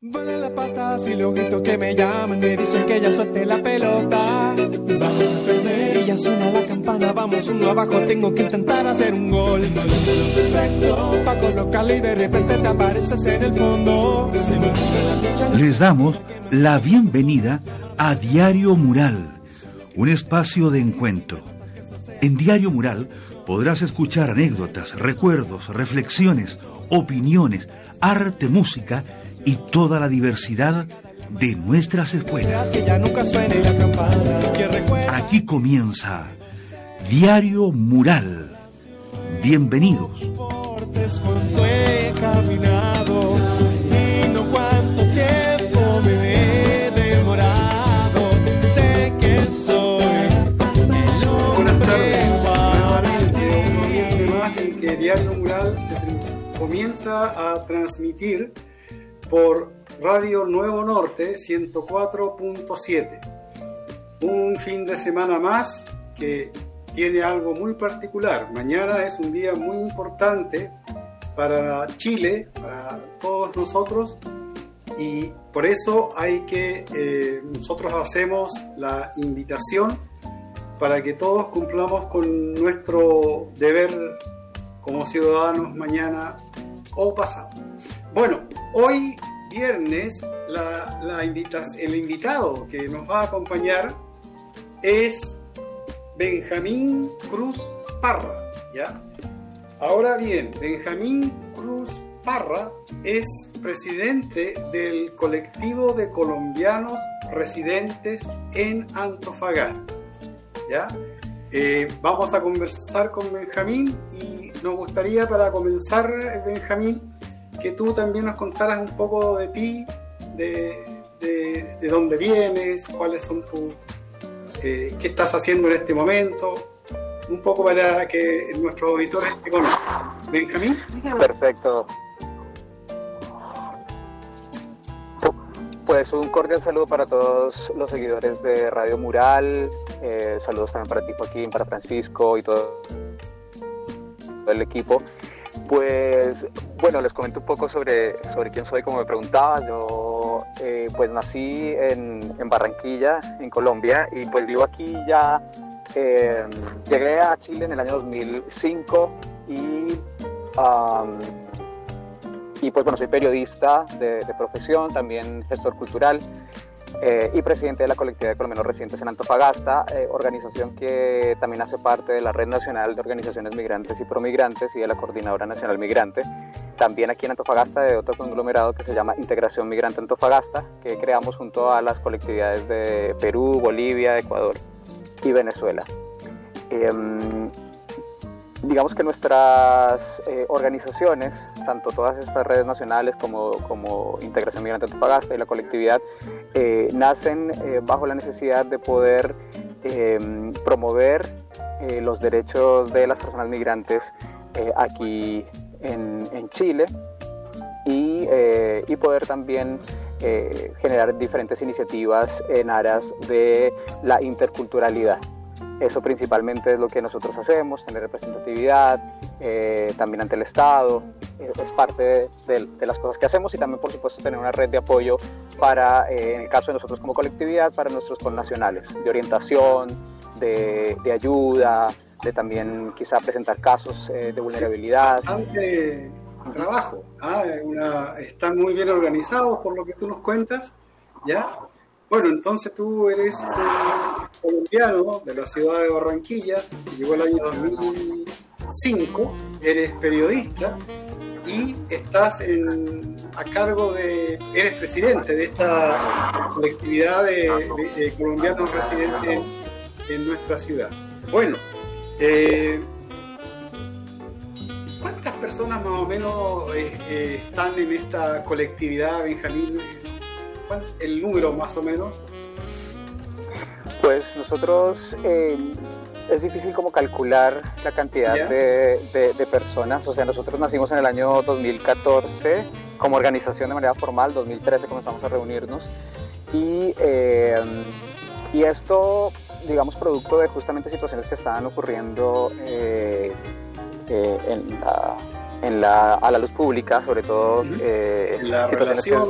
Vale las patas y los gritos que me llaman me dicen que ya suelte la pelota. Vamos a perder y ya suena la campana, vamos uno abajo, tengo que intentar hacer un gol. Perfecto, pa' colocarle y de repente te apareces en el fondo. Se me la Les damos la bienvenida a Diario Mural, un espacio de encuentro. En Diario Mural podrás escuchar anécdotas, recuerdos, reflexiones, opiniones, arte, música y toda la diversidad de nuestras escuelas. Aquí comienza Diario Mural. Bienvenidos. Buenas tardes. en que Diario Mural se comienza a transmitir por Radio Nuevo Norte 104.7. Un fin de semana más que tiene algo muy particular. Mañana es un día muy importante para Chile, para todos nosotros, y por eso hay que, eh, nosotros hacemos la invitación para que todos cumplamos con nuestro deber como ciudadanos mañana o pasado. Bueno, hoy viernes el invitado que nos va a acompañar es Benjamín Cruz Parra, ¿ya? Ahora bien, Benjamín Cruz Parra es presidente del colectivo de colombianos residentes en Antofagasta. ¿ya? Eh, vamos a conversar con Benjamín y nos gustaría para comenzar, Benjamín, que tú también nos contaras un poco de ti, de, de- de dónde vienes, cuáles son tus... eh, qué estás haciendo en este momento, un poco para que nuestros auditores te conozcan. Benjamín. Perfecto. Pues un cordial saludo para todos los seguidores de Radio Mural. eh, saludos también para ti, Joaquín, para Francisco y todo el equipo. Pues bueno, les comento un poco sobre, sobre quién soy, como me preguntaba. Yo eh, pues nací en, en Barranquilla, en Colombia, y pues vivo aquí ya. eh, llegué a Chile en el año 2005 y y pues bueno, soy periodista de profesión, también gestor cultural eh, y presidente de la colectividad de colombianos residentes en Antofagasta, eh, organización que también hace parte de la Red Nacional de Organizaciones Migrantes y Promigrantes y de la Coordinadora Nacional Migrante. También aquí en Antofagasta de otro conglomerado que se llama Integración Migrante Antofagasta, que creamos junto a las colectividades de Perú, Bolivia, Ecuador y Venezuela. Em, digamos que nuestras eh, organizaciones, tanto todas estas redes nacionales como, como Integración Migrante Antofagasta y la colectividad, eh, nacen eh, bajo la necesidad de poder eh, promover los derechos de las personas migrantes aquí en, Chile y, y poder también generar diferentes iniciativas en aras de la interculturalidad. Eso principalmente es lo que nosotros hacemos, tener representatividad, eh, también ante el Estado, eh, es parte de, de- de las cosas que hacemos y también por supuesto tener una red de apoyo para, eh, en el caso de nosotros como colectividad, para nuestros connacionales, de orientación, de, de ayuda, de también quizá presentar casos eh, de vulnerabilidad. bastante trabajo. ¿ah? Una- están muy bien organizados por lo que tú nos cuentas. ¿ya? Bueno, entonces tú eres colombiano de la ciudad de Barranquillas, que llegó el año 2005, eres periodista y estás en- a cargo de, eres presidente de esta colectividad de colombianos residentes en nuestra ciudad. Bueno, eh, ¿Cuántas personas más o menos eh, eh, están en esta colectividad, Benjamín? ¿Cuál- El número más o menos. Pues nosotros eh, es difícil como calcular la cantidad de, de- de personas. O sea, nosotros nacimos en el año 2014 como organización de manera formal, 2013 comenzamos a reunirnos y, eh, y esto, digamos, producto de justamente situaciones que estaban ocurriendo eh, eh, en la, en la- a la luz pública, sobre todo eh, La que- relación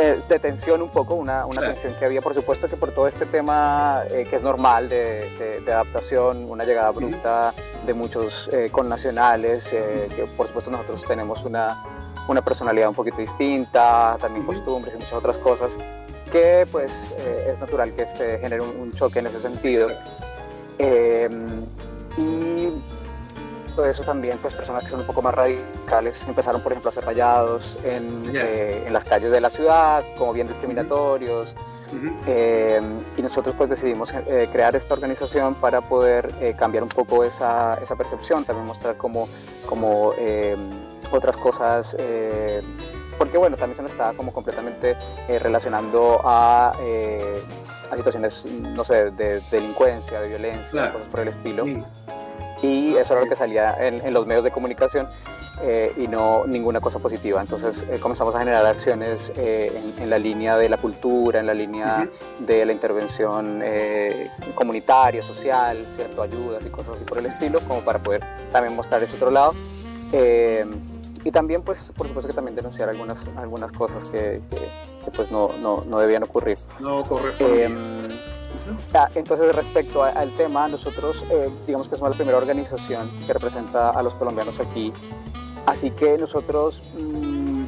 eh, de tensión un poco, una, una tensión que había, por supuesto que por todo este tema eh, que es normal de, de, adaptación, una llegada bruta de muchos eh, connacionales, que por supuesto nosotros tenemos una, una personalidad un poquito distinta, también costumbres y muchas otras cosas, que pues es natural que este genere un, choque en ese sentido. y eso también, pues personas que son un poco más radicales empezaron, por ejemplo, a ser rayados en, eh, en las calles de la ciudad, como bien discriminatorios. Eh, y nosotros pues decidimos eh, crear esta organización para poder cambiar un poco esa, esa, percepción, también mostrar como, como otras cosas, porque bueno, también se nos estaba como completamente relacionando a a situaciones, no sé, de, delincuencia, de violencia, cosas por el estilo y eso era lo que salía en, los medios de comunicación eh, y no ninguna cosa positiva. Entonces eh, comenzamos a generar acciones eh, en, la línea de la cultura, en la línea de la intervención comunitaria, social, cierto, ayudas y cosas así por el estilo, como para poder también mostrar ese otro lado. y también, pues, por supuesto que también denunciar algunas, algunas cosas que, pues no, no, no, debían ocurrir. No ocurre. Entonces, respecto al tema, nosotros eh, digamos que somos la primera organización que representa a los colombianos aquí, así que nosotros mm,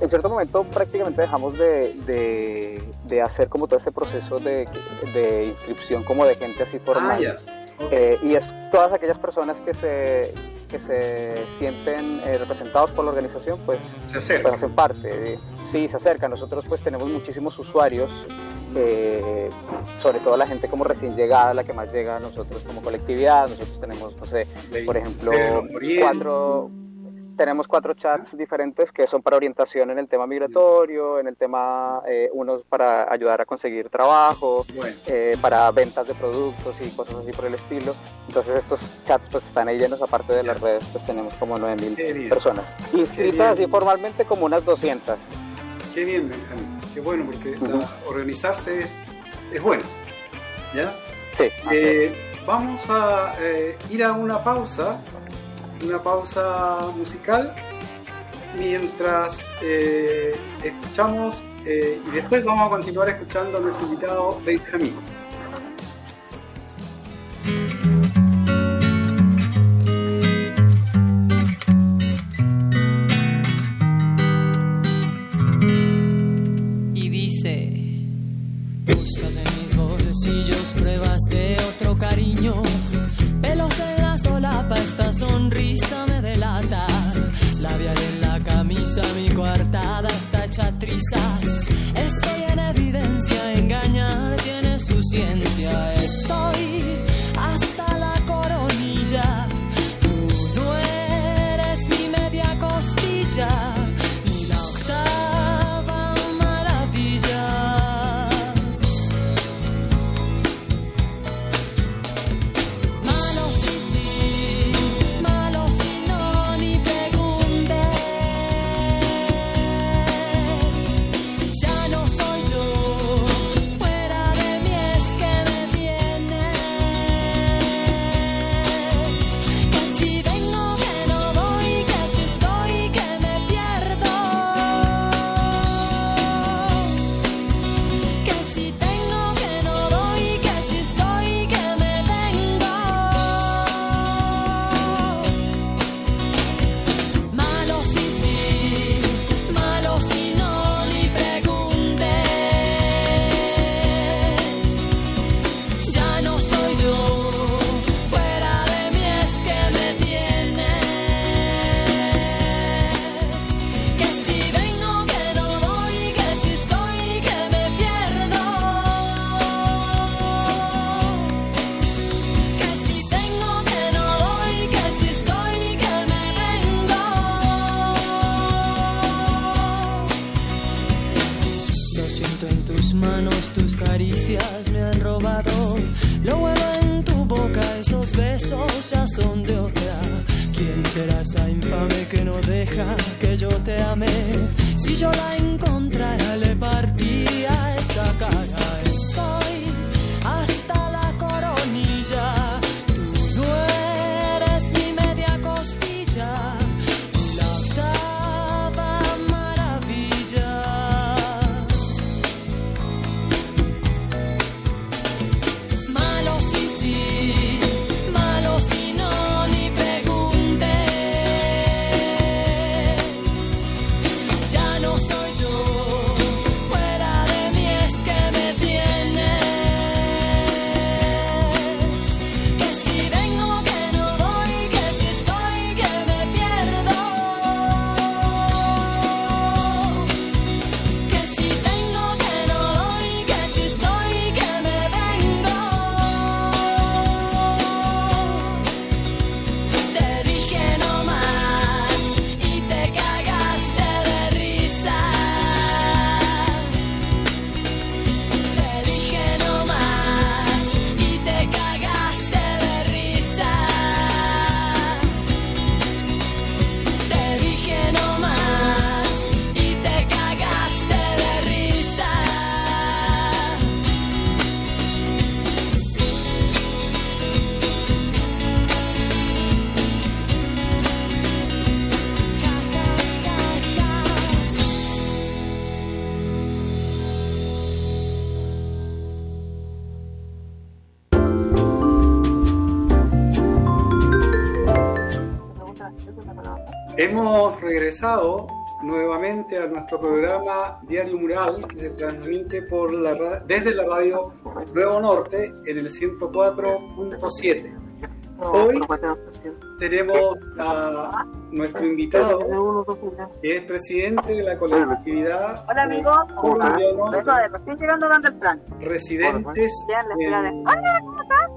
en cierto momento prácticamente dejamos de, de, hacer como todo este proceso de, de, inscripción como de gente así formal. Ah, eh, y es todas aquellas personas que se, que se sienten eh, representados por la organización, pues, se pues hacen parte. sí, se acercan. Nosotros pues tenemos muchísimos usuarios eh, sobre todo la gente como recién llegada, la que más llega a nosotros como colectividad. Nosotros tenemos, no sé, por ejemplo, cuatro, tenemos cuatro chats diferentes que son para orientación en el tema migratorio, en el tema, eh, unos para ayudar a conseguir trabajo, eh, para ventas de productos y cosas así por el estilo. Entonces estos chats pues están ahí llenos, aparte de las redes, pues tenemos como 9.000 personas. Inscritas así formalmente como unas 200. Qué bien, Benjamín. Qué bueno, porque organizarse es, bueno. ¿Ya? Sí. Eh, vamos a eh, ir a una pausa, una pausa musical, mientras eh, escuchamos y después vamos a continuar escuchando a nuestro invitado Benjamín. Jesus. Regresado nuevamente a nuestro programa Diario Mural que se transmite por la, desde la radio Nuevo Norte en el 104.7. Hoy tenemos a nuestro invitado, que es presidente de la colectividad. Hola amigos, estoy llegando a plan. Residentes en, Hola, ¿cómo estás?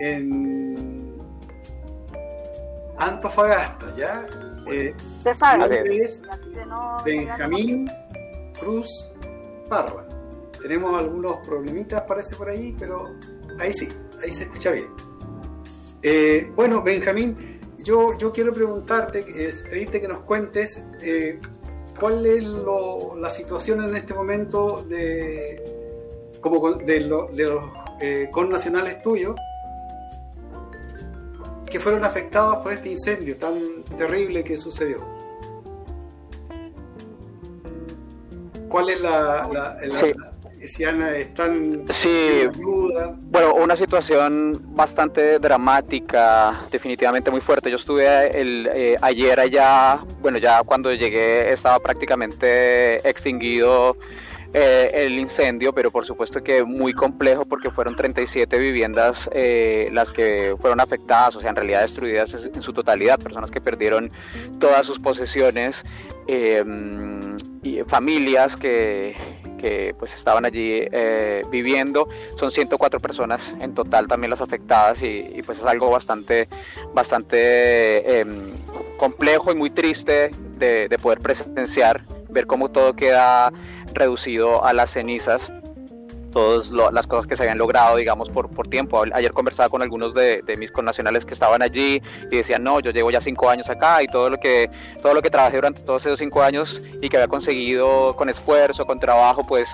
En Antofagasta, ¿ya? Eh, Se sabe. Es Benjamín Cruz Parra. Tenemos algunos problemitas, parece por ahí, pero ahí sí, ahí se escucha bien. Eh, bueno, Benjamín, yo, yo quiero preguntarte, pedirte que nos cuentes eh, cuál es la situación en este momento de, como de, de los eh, connacionales tuyos que fueron afectados por este incendio tan terrible que sucedió. ¿Cuál es la, la, si están sí, bueno una situación bastante dramática definitivamente muy fuerte. Yo estuve el, eh, ayer allá bueno ya cuando llegué estaba prácticamente extinguido eh, el incendio, pero por supuesto que muy complejo porque fueron 37 viviendas eh, las que fueron afectadas, o sea, en realidad destruidas en su totalidad, personas que perdieron todas sus posesiones, y familias que, que pues estaban allí eh, viviendo. Son 104 personas en total también las afectadas y, pues es algo bastante, bastante em, complejo y muy triste de, de poder presenciar, ver cómo todo queda reducido a las cenizas todas las cosas que se habían logrado, digamos, por, tiempo. Ayer conversaba con algunos de, mis connacionales que estaban allí y decían, no, yo llevo ya cinco años acá y todo lo que, todo lo que trabajé durante todos esos cinco años y que había conseguido con esfuerzo, con trabajo, pues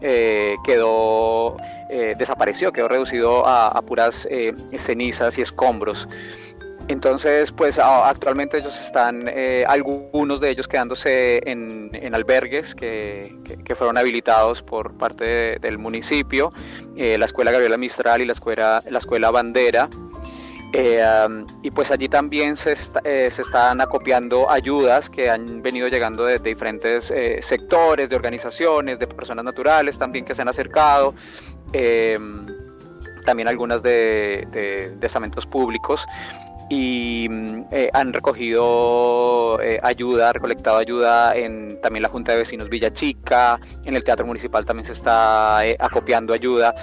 eh, quedó, eh, desapareció, quedó reducido a, puras eh, cenizas y escombros. Entonces, pues actualmente ellos están, eh, algunos de ellos quedándose en, albergues que, fueron habilitados por parte del municipio, eh, la Escuela Gabriela Mistral y la Escuela, la escuela Bandera. Eh, y pues allí también se, se, están acopiando ayudas que han venido llegando de, diferentes sectores, de organizaciones, de personas naturales también que se han acercado también algunas de, de, de, estamentos públicos y mm, eh, han recogido eh, ayuda, recolectado ayuda en también la Junta de Vecinos Villa Chica, en el Teatro Municipal también se está eh, acopiando ayuda,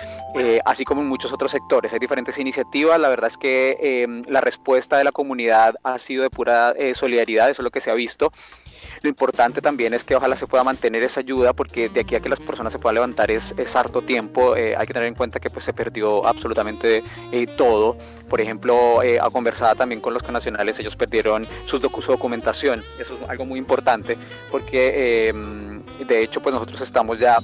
así como en muchos otros sectores. Hay diferentes iniciativas, la verdad es que la respuesta de la comunidad ha sido de pura solidaridad, eso es lo que se ha visto. Lo importante también es que ojalá se pueda mantener esa ayuda porque de aquí a que las personas se puedan levantar es, es harto tiempo. Eh, hay que tener en cuenta que pues se perdió absolutamente eh, todo. Por ejemplo, eh, conversada también con los nacionales, ellos perdieron su documentación. Eso es algo muy importante porque de hecho pues nosotros estamos ya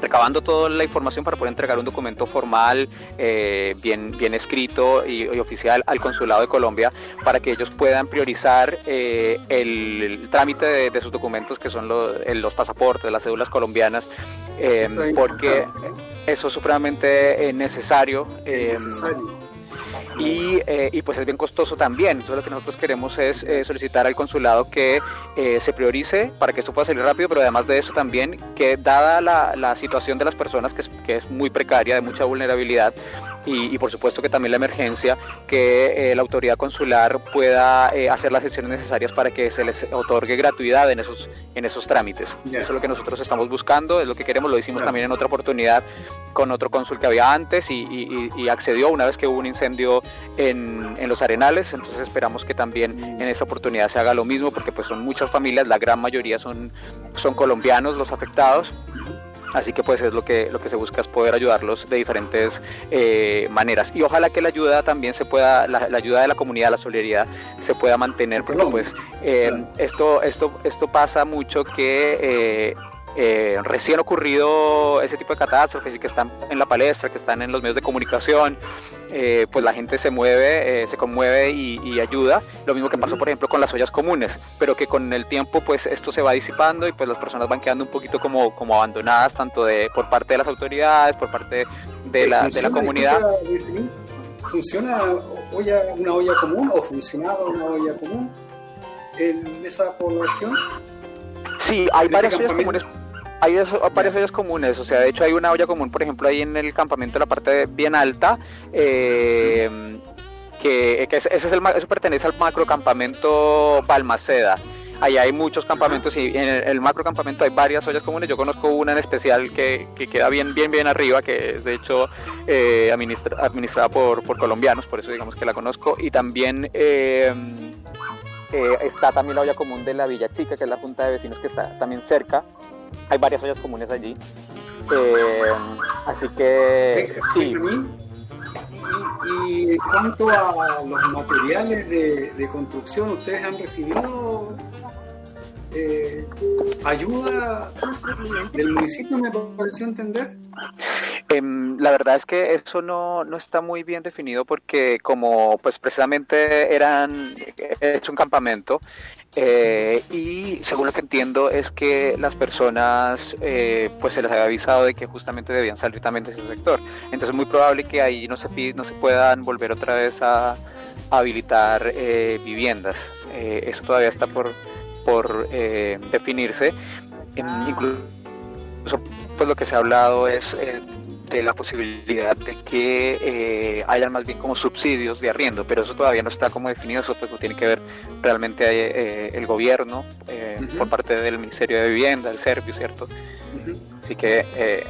recabando toda la información para poder entregar un documento formal, eh, bien, bien escrito y, oficial al Consulado de Colombia para que ellos puedan priorizar eh, el, trámite de, sus documentos que son los, los pasaportes, las cédulas colombianas, eh, porque eso es supremamente necesario. necesario y, eh, y, pues es bien costoso también. Entonces lo que nosotros queremos es eh, solicitar al consulado que eh, se priorice para que esto pueda salir rápido, pero además de eso también que dada la, la situación de las personas que es, que es muy precaria, de mucha vulnerabilidad, y, por supuesto que también la emergencia, que la autoridad consular pueda hacer las gestiones necesarias para que se les otorgue gratuidad en esos, en esos trámites. Eso es lo que nosotros estamos buscando, es lo que queremos, lo hicimos también en otra oportunidad con otro cónsul que había antes y, y accedió una vez que hubo un incendio en, en, los arenales, entonces esperamos que también en esta oportunidad se haga lo mismo porque pues son muchas familias, la gran mayoría son, son colombianos los afectados. Así que pues es lo que, lo que se busca es poder ayudarlos de diferentes eh, maneras. Y ojalá que la ayuda también se pueda, la, ayuda de la comunidad, la solidaridad, se pueda mantener, porque pues eh, esto, esto, esto pasa mucho que eh, recién ocurrido ese tipo de catástrofes y que están en la palestra, que están en los medios de comunicación, eh, pues la gente se mueve, eh, se conmueve y, ayuda. Lo mismo que pasó, por ejemplo, con las ollas comunes, pero que con el tiempo, pues esto se va disipando y pues las personas van quedando un poquito como, como abandonadas, tanto de por parte de las autoridades, por parte de la, de la comunidad. ¿Funciona olla, una olla común o funcionaba una olla común? en esa población? Sí, hay varias ollas comunes. Hay varias ollas comunes, o sea, de hecho hay una olla común, por ejemplo, ahí en el campamento la parte bien alta, eh, que, ese, es el, eso pertenece al macrocampamento Balmaceda. Ahí hay muchos campamentos y en el, macro campamento hay varias ollas comunes. Yo conozco una en especial que, que queda bien, bien, bien arriba, que es de hecho eh, administrada por, por, colombianos, por eso digamos que la conozco. Y también eh, eh, está también la olla común de la Villa Chica, que es la junta de vecinos que está también cerca. Hay varias ollas comunes allí. así que sí. Y, en cuanto a los materiales de, de construcción, ¿ustedes han recibido eh, ayuda del municipio, me pareció entender. Em, la verdad es que eso no, no está muy bien definido porque como pues precisamente eran hecho un campamento eh, y según lo que entiendo es que las personas eh, pues se les había avisado de que justamente debían salir también de ese sector. Entonces es muy probable que ahí no se, no se puedan volver otra vez a, habilitar viviendas. eso todavía está por, por eh, definirse. incluso pues lo que se ha hablado es eh, de la posibilidad de que eh, hayan más bien como subsidios de arriendo, pero eso todavía no está como definido, eso pues lo tiene que ver realmente eh, el gobierno por parte del Ministerio de Vivienda, el Servio, ¿cierto? Así que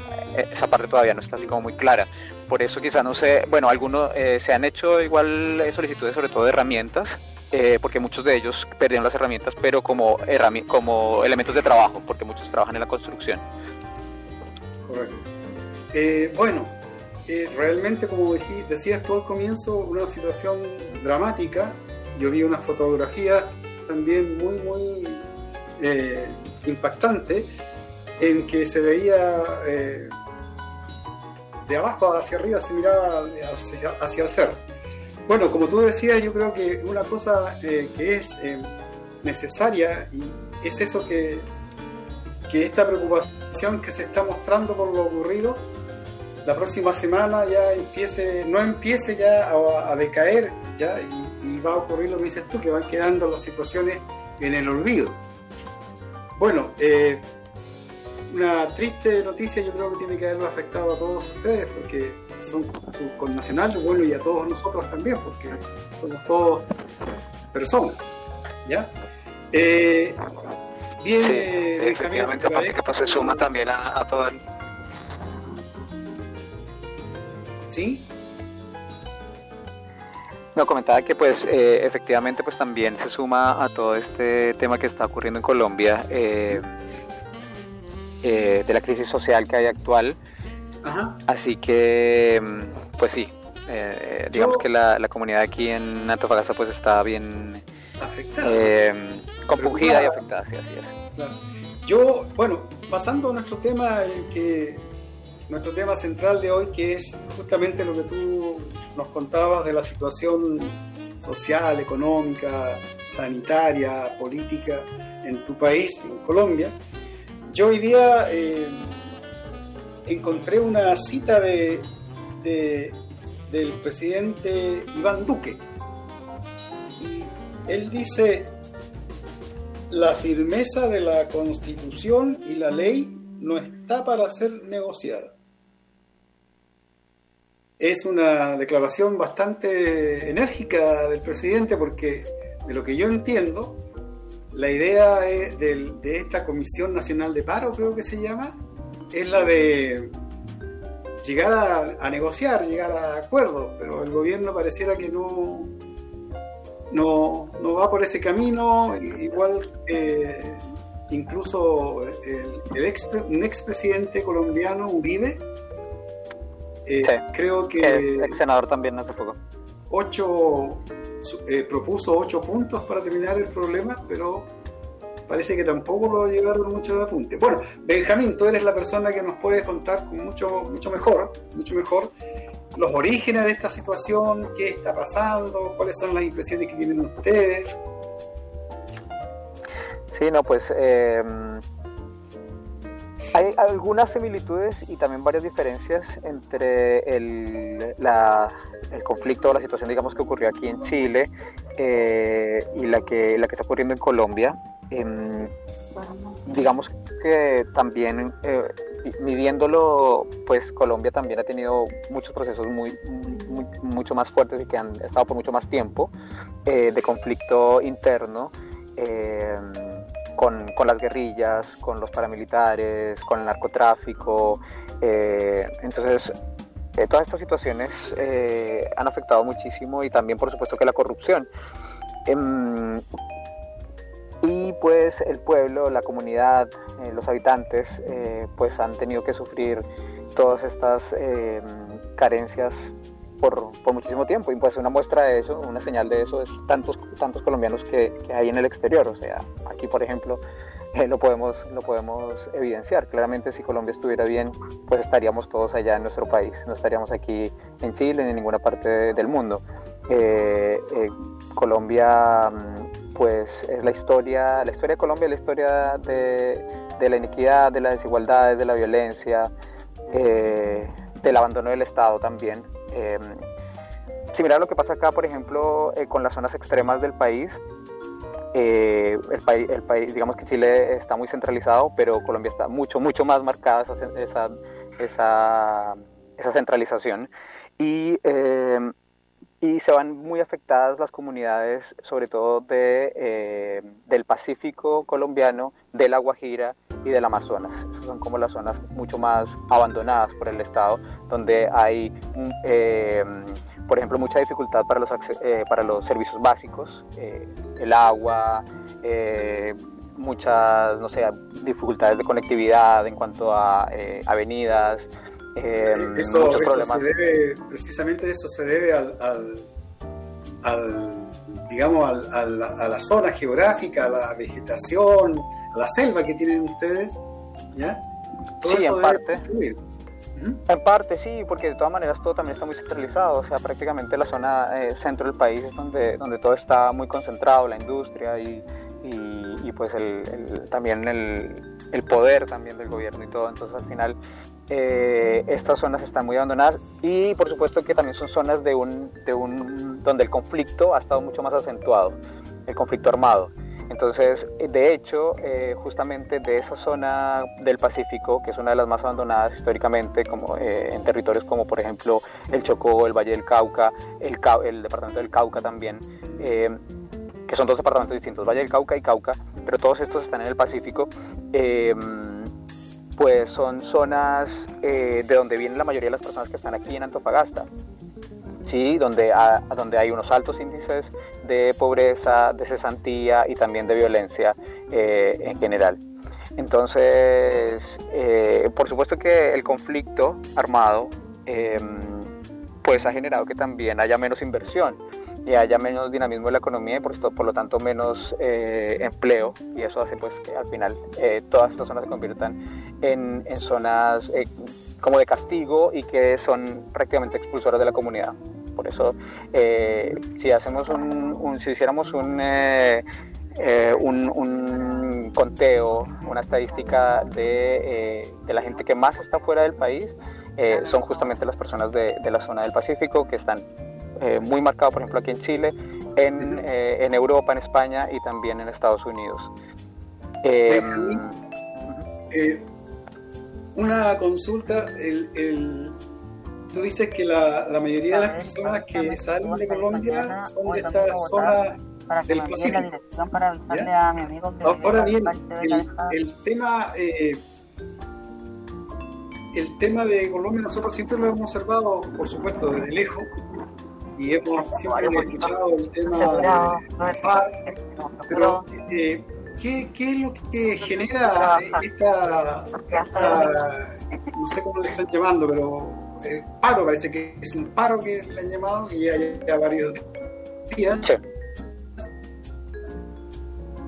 esa parte todavía no está así como muy clara. Por eso quizá no sé, bueno, algunos se han hecho igual solicitudes sobre todo de herramientas, eh, porque muchos de ellos perdieron las herramientas, pero como, como elementos de trabajo, porque muchos trabajan en la construcción. Correcto. Eh, bueno, eh, realmente, como decías tú al comienzo, una situación dramática. Yo vi una fotografía también muy, muy impactante en que se veía de abajo hacia arriba, se miraba hacia, hacia el cerro. Bueno, como tú decías, yo creo que una cosa eh, que es eh, necesaria y es eso que, que esta preocupación que se está mostrando por lo ocurrido, la próxima semana ya empiece, no empiece ya a, decaer ya y, va a ocurrir lo que dices tú, que van quedando las situaciones en el olvido. Bueno, eh, una triste noticia yo creo que tiene que haberlo afectado a todos ustedes porque son sus connacionales, bueno, y a todos nosotros también, porque somos todos personas, ¿ya? Eh, bien, sí, efectivamente, que pues, se suma también a, a todo el... ¿Sí? No, comentaba que pues eh, efectivamente pues también se suma a todo este tema que está ocurriendo en Colombia eh, eh, de la crisis social que hay actual Así que, mm, pues sí, eh, digamos que la, comunidad aquí en Antofagasta pues está bien afectada. Eh, compungida y afectada, sí, así es. Yo, bueno, pasando a nuestro tema, el que nuestro tema central de hoy, que es justamente lo que tú nos contabas de la situación social, económica, sanitaria, política en tu país, en Colombia. Yo hoy día eh, encontré una cita de, del presidente Iván Duque. Y él dice, la firmeza de la constitución y la ley no está para ser negociada. Es una declaración bastante enérgica del presidente porque de lo que yo entiendo, la idea de, esta Comisión Nacional de Paro, creo que se llama, es la de llegar a, negociar, llegar a acuerdos, pero el gobierno pareciera que no, no, no va por ese camino, igual incluso el, ex, un expresidente colombiano, Uribe, eh, creo que... El ex senador también hace poco. Ocho, eh, propuso ocho puntos para terminar el problema, pero parece que tampoco lo llegaron mucho de apunte. Bueno, Benjamín, tú eres la persona que nos puede contar con mucho, mucho mejor, mucho mejor los orígenes de esta situación, qué está pasando, cuáles son las impresiones que tienen ustedes. Sí, no, pues eh, hay algunas similitudes y también varias diferencias entre el, el conflicto o la situación, digamos, que ocurrió aquí en Chile eh, y la que, la que está ocurriendo en Colombia. Em, digamos que también eh, midiéndolo, pues Colombia también ha tenido muchos procesos muy, mucho más fuertes y que han estado por mucho más tiempo eh, de conflicto interno. Em, con, con, las guerrillas, con los paramilitares, con el narcotráfico. entonces, todas estas situaciones eh, han afectado muchísimo y también por supuesto que la corrupción. Em, y pues el pueblo, la comunidad, eh, los habitantes eh, pues han tenido que sufrir todas estas carencias por, por, muchísimo tiempo y pues una muestra de eso, una señal de eso es tantos, tantos colombianos que, que hay en el exterior, o sea, aquí por ejemplo eh, lo, podemos, lo podemos evidenciar. Claramente si Colombia estuviera bien, pues estaríamos todos allá en nuestro país, no estaríamos aquí en Chile ni en ninguna parte del mundo. Eh, eh, Colombia, mm, pues es la historia, la historia de Colombia es la historia de, de la iniquidad, de las desigualdades, de la violencia, del abandono del Estado también. Similar a lo que pasa acá, por ejemplo, con las zonas extremas del país, eh, el, país, el país, digamos que Chile está muy centralizado, pero Colombia está mucho, mucho más marcada esa, esa, esa, centralización. Y, eh, y se van muy afectadas las comunidades, sobre todo de, eh, del Pacífico colombiano, de La Guajira y del Amazonas. Esas son como las zonas mucho más abandonadas por el Estado, donde hay por ejemplo, mucha dificultad para los, eh, para los servicios básicos, eh, el agua, eh, muchas, no sé, dificultades de conectividad en cuanto a avenidas, eso, muchos problemas. Se debe, precisamente eso se debe al, al, digamos, a la zona geográfica, a la vegetación, a la selva que tienen ustedes, ¿ya? sí, en parte. En parte sí, porque de todas maneras todo también está muy centralizado, o sea, prácticamente la zona eh, centro del país es donde, donde todo está muy concentrado, la industria y, y, pues el, también el, el, poder también del gobierno y todo, entonces al final eh, estas zonas están muy abandonadas y por supuesto que también son zonas de un, de un, donde el conflicto ha estado mucho más acentuado, el conflicto armado. Entonces, de hecho, eh, justamente de esa zona del Pacífico, que es una de las más abandonadas históricamente, como eh, en territorios como por ejemplo el Chocó, el Valle del Cauca, el, el departamento del Cauca también, eh, que son dos departamentos distintos, Valle del Cauca y Cauca, pero todos estos están en el Pacífico, pues son zonas de donde vienen la mayoría de las personas que están aquí en Antofagasta. ¿sí? donde, donde hay unos altos índices de pobreza, de cesantía y también de violencia eh, en general. Entonces, eh, por supuesto que el conflicto armado em, pues ha generado que también haya menos inversión y haya menos dinamismo en la economía y por, lo tanto menos eh, empleo y eso hace pues que al final todas estas zonas se conviertan en zonas como de castigo y que son prácticamente expulsoras de la comunidad. Por eso, eh, si hacemos un, si hiciéramos eh, eh, un, un, conteo, una estadística de, de, la gente que más está fuera del país, son justamente las personas de, de, la zona del Pacífico que están muy marcados, por ejemplo, aquí en Chile, en, en, Europa, en España y también en Estados Unidos. una consulta, el, el, tú dices que la, la mayoría de las personas que salen de Colombia son de esta zona del Pacífico. Ahora bien, el, tema eh, el tema de Colombia nosotros siempre lo hemos observado, por supuesto, desde lejos y hemos siempre escuchado el tema de PAR, pero eh, ¿qué, ¿qué, es lo que genera esta, esta, no sé cómo le están llamando, pero eh, paro, parece que es un paro que le han llamado y ya, ya varios días. Sí.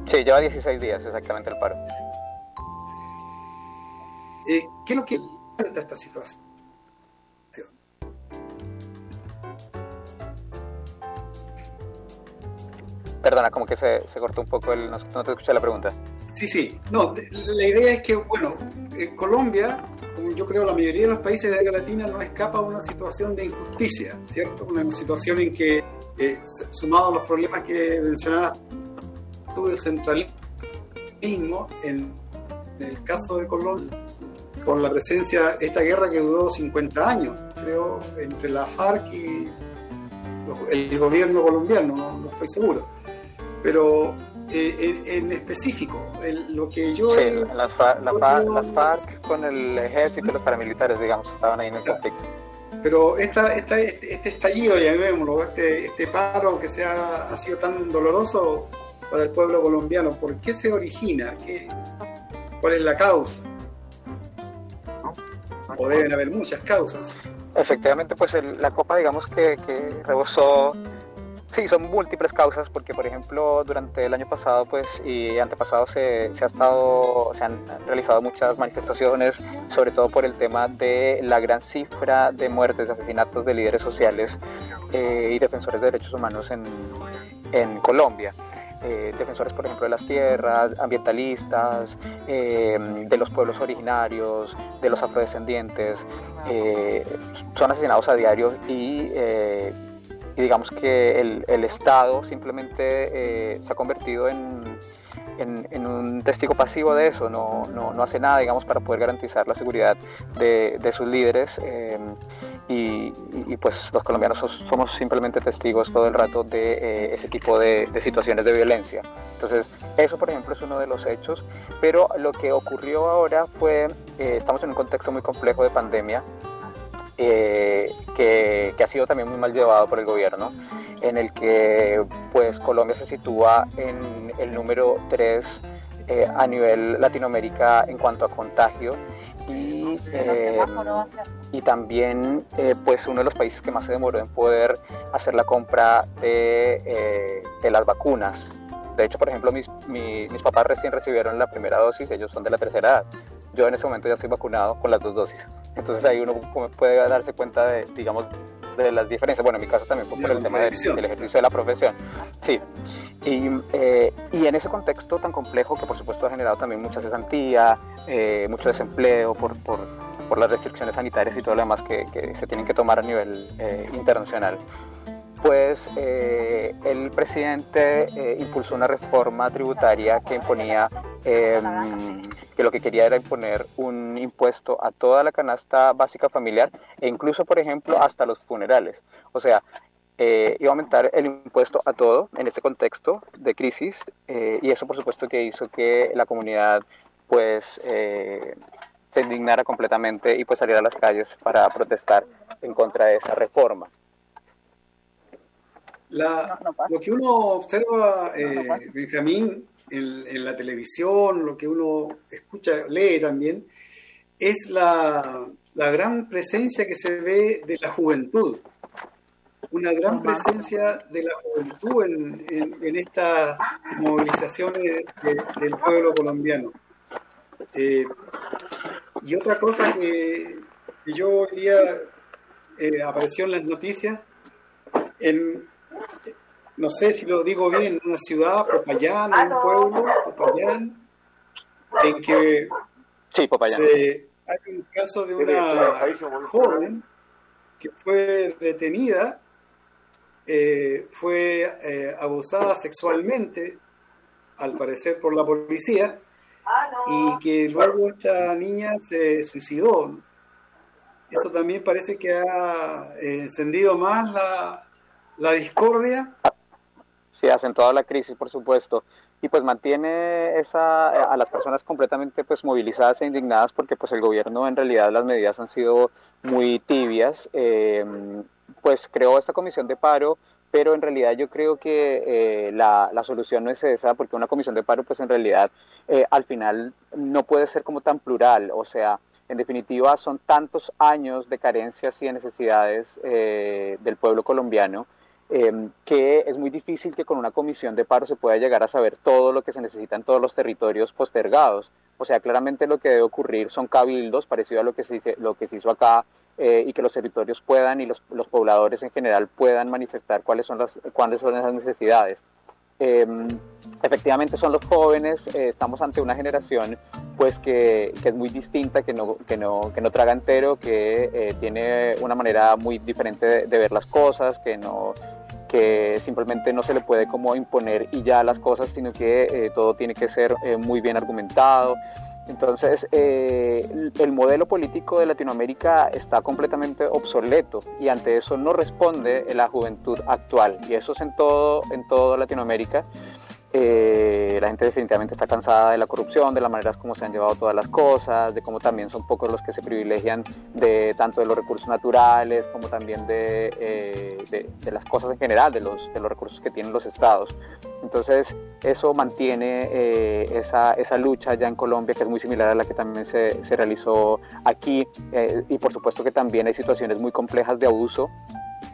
sí, lleva 16 días exactamente el paro. Eh, ¿Qué es lo que falta esta situación? Perdona, como que se, se cortó un poco, el, no, no, te escuché la pregunta. Sí, sí. No, la idea es que, bueno, en Colombia como yo creo la mayoría de los países de América Latina, no escapa a una situación de injusticia, ¿cierto? Una situación en que, eh, sumado a los problemas que mencionabas tú del centralismo, en, el caso de Colombia, con la presencia, esta guerra que duró 50 años, creo, entre la FARC y el gobierno colombiano, no estoy seguro. Pero eh, en, específico. lo que yo. Sí, la, FARC con el ejército y los paramilitares, digamos, estaban ahí en el conflicto. Pero esta, esta, este, este estallido, llamémoslo, este, este paro que se ha, ha, sido tan doloroso para el pueblo colombiano, ¿por qué se origina? ¿Qué, ¿Cuál es la causa? O deben haber muchas causas. Efectivamente, pues la Copa, digamos que, que rebosó Sí, son múltiples causas porque, por ejemplo, durante el año pasado pues, y antepasado se, se, ha estado, se han realizado muchas manifestaciones, sobre todo por el tema de la gran cifra de muertes, de asesinatos de líderes sociales eh, y defensores de derechos humanos en, en Colombia. Eh, defensores, por ejemplo, de las tierras, ambientalistas, eh, de los pueblos originarios, de los afrodescendientes, son asesinados a diario y digamos que el, el Estado simplemente eh, se ha convertido en, en, un testigo pasivo de eso, no, no, no, hace nada, digamos, para poder garantizar la seguridad de, de sus líderes. Eh, y, pues los colombianos somos simplemente testigos todo el rato de eh, ese tipo de, de, situaciones de violencia. Entonces, eso, por ejemplo, es uno de los hechos. Pero lo que ocurrió ahora fue, estamos en un contexto muy complejo de pandemia, eh, que, ha sido también muy mal llevado por el gobierno, en el que pues Colombia se sitúa en el número 3 eh, a nivel Latinoamérica en cuanto a contagio y, eh, y también pues uno de los países que más se demoró en poder hacer la compra de, de las vacunas. De hecho, por ejemplo, mis, mis, mis papás recién recibieron la primera dosis, ellos son de la tercera edad. Yo en ese momento ya estoy vacunado con las dos dosis. Entonces ahí uno puede darse cuenta de, digamos, de las diferencias. Bueno, en mi caso también fue por el tema del, ejercicio de la profesión. Sí. Y, eh, y, en ese contexto tan complejo que por supuesto ha generado también mucha cesantía, eh, mucho desempleo por, por, por, las restricciones sanitarias y todo lo demás que, que se tienen que tomar a nivel eh, internacional, pues el presidente impulsó una reforma tributaria que imponía em, que lo que quería era imponer un impuesto a toda la canasta básica familiar e incluso, por ejemplo, hasta los funerales. O sea, eh, iba a aumentar el impuesto a todo en este contexto de crisis eh, y eso, por supuesto, que hizo que la comunidad pues eh, se indignara completamente y pues saliera a las calles para protestar en contra de esa reforma. Lo que uno observa, Benjamín, en, la televisión, lo que uno escucha, lee también, es la, la gran presencia que se ve de la juventud. Una gran presencia de la juventud en, en, estas movilizaciones del pueblo colombiano. Eh, y otra cosa que, yo hoy día eh, apareció en las noticias, en, no sé si lo digo bien, en una ciudad, Popayán, en un pueblo, Popayán, en que sí, Popayán. hay un caso de una joven que fue detenida, eh, fue eh, abusada sexualmente, al parecer por la policía, y que luego esta niña se suicidó. Eso también parece que ha eh, encendido más la, la discordia Sí, toda la crisis, por supuesto. Y pues mantiene esa, a las personas completamente pues movilizadas e indignadas porque pues el gobierno en realidad las medidas han sido muy tibias. Eh, pues creó esta comisión de paro, pero en realidad yo creo que eh, la, la, solución no es esa, porque una comisión de paro pues en realidad eh, al final no puede ser como tan plural, o sea, en definitiva son tantos años de carencias y de necesidades del pueblo colombiano Em, que es muy difícil que con una comisión de paro se pueda llegar a saber todo lo que se necesita en todos los territorios postergados. O sea, claramente lo que debe ocurrir son cabildos, parecido a lo que se, lo que se hizo acá, eh, y que los territorios puedan y los, los, pobladores en general puedan manifestar cuáles son, las, cuáles son esas necesidades. Em, efectivamente son los jóvenes, eh, estamos ante una generación pues que, que, es muy distinta, que no, que no, que no traga entero, que eh, tiene una manera muy diferente de, ver las cosas, que no que simplemente no se le puede como imponer y ya las cosas, sino que eh, todo tiene que ser muy bien argumentado. Entonces, el modelo político de Latinoamérica está completamente obsoleto y ante eso no responde la juventud actual. Y eso es en todo, en todo Latinoamérica. Eh, la gente definitivamente está cansada de la corrupción, de las maneras como se han llevado todas las cosas, de cómo también son pocos los que se privilegian de tanto de los recursos naturales como también de, eh, de, las cosas en general, de los, de los recursos que tienen los estados. Entonces eso mantiene eh, esa, esa, lucha ya en Colombia, que es muy similar a la que también se, se realizó aquí, y por supuesto que también hay situaciones muy complejas de abuso,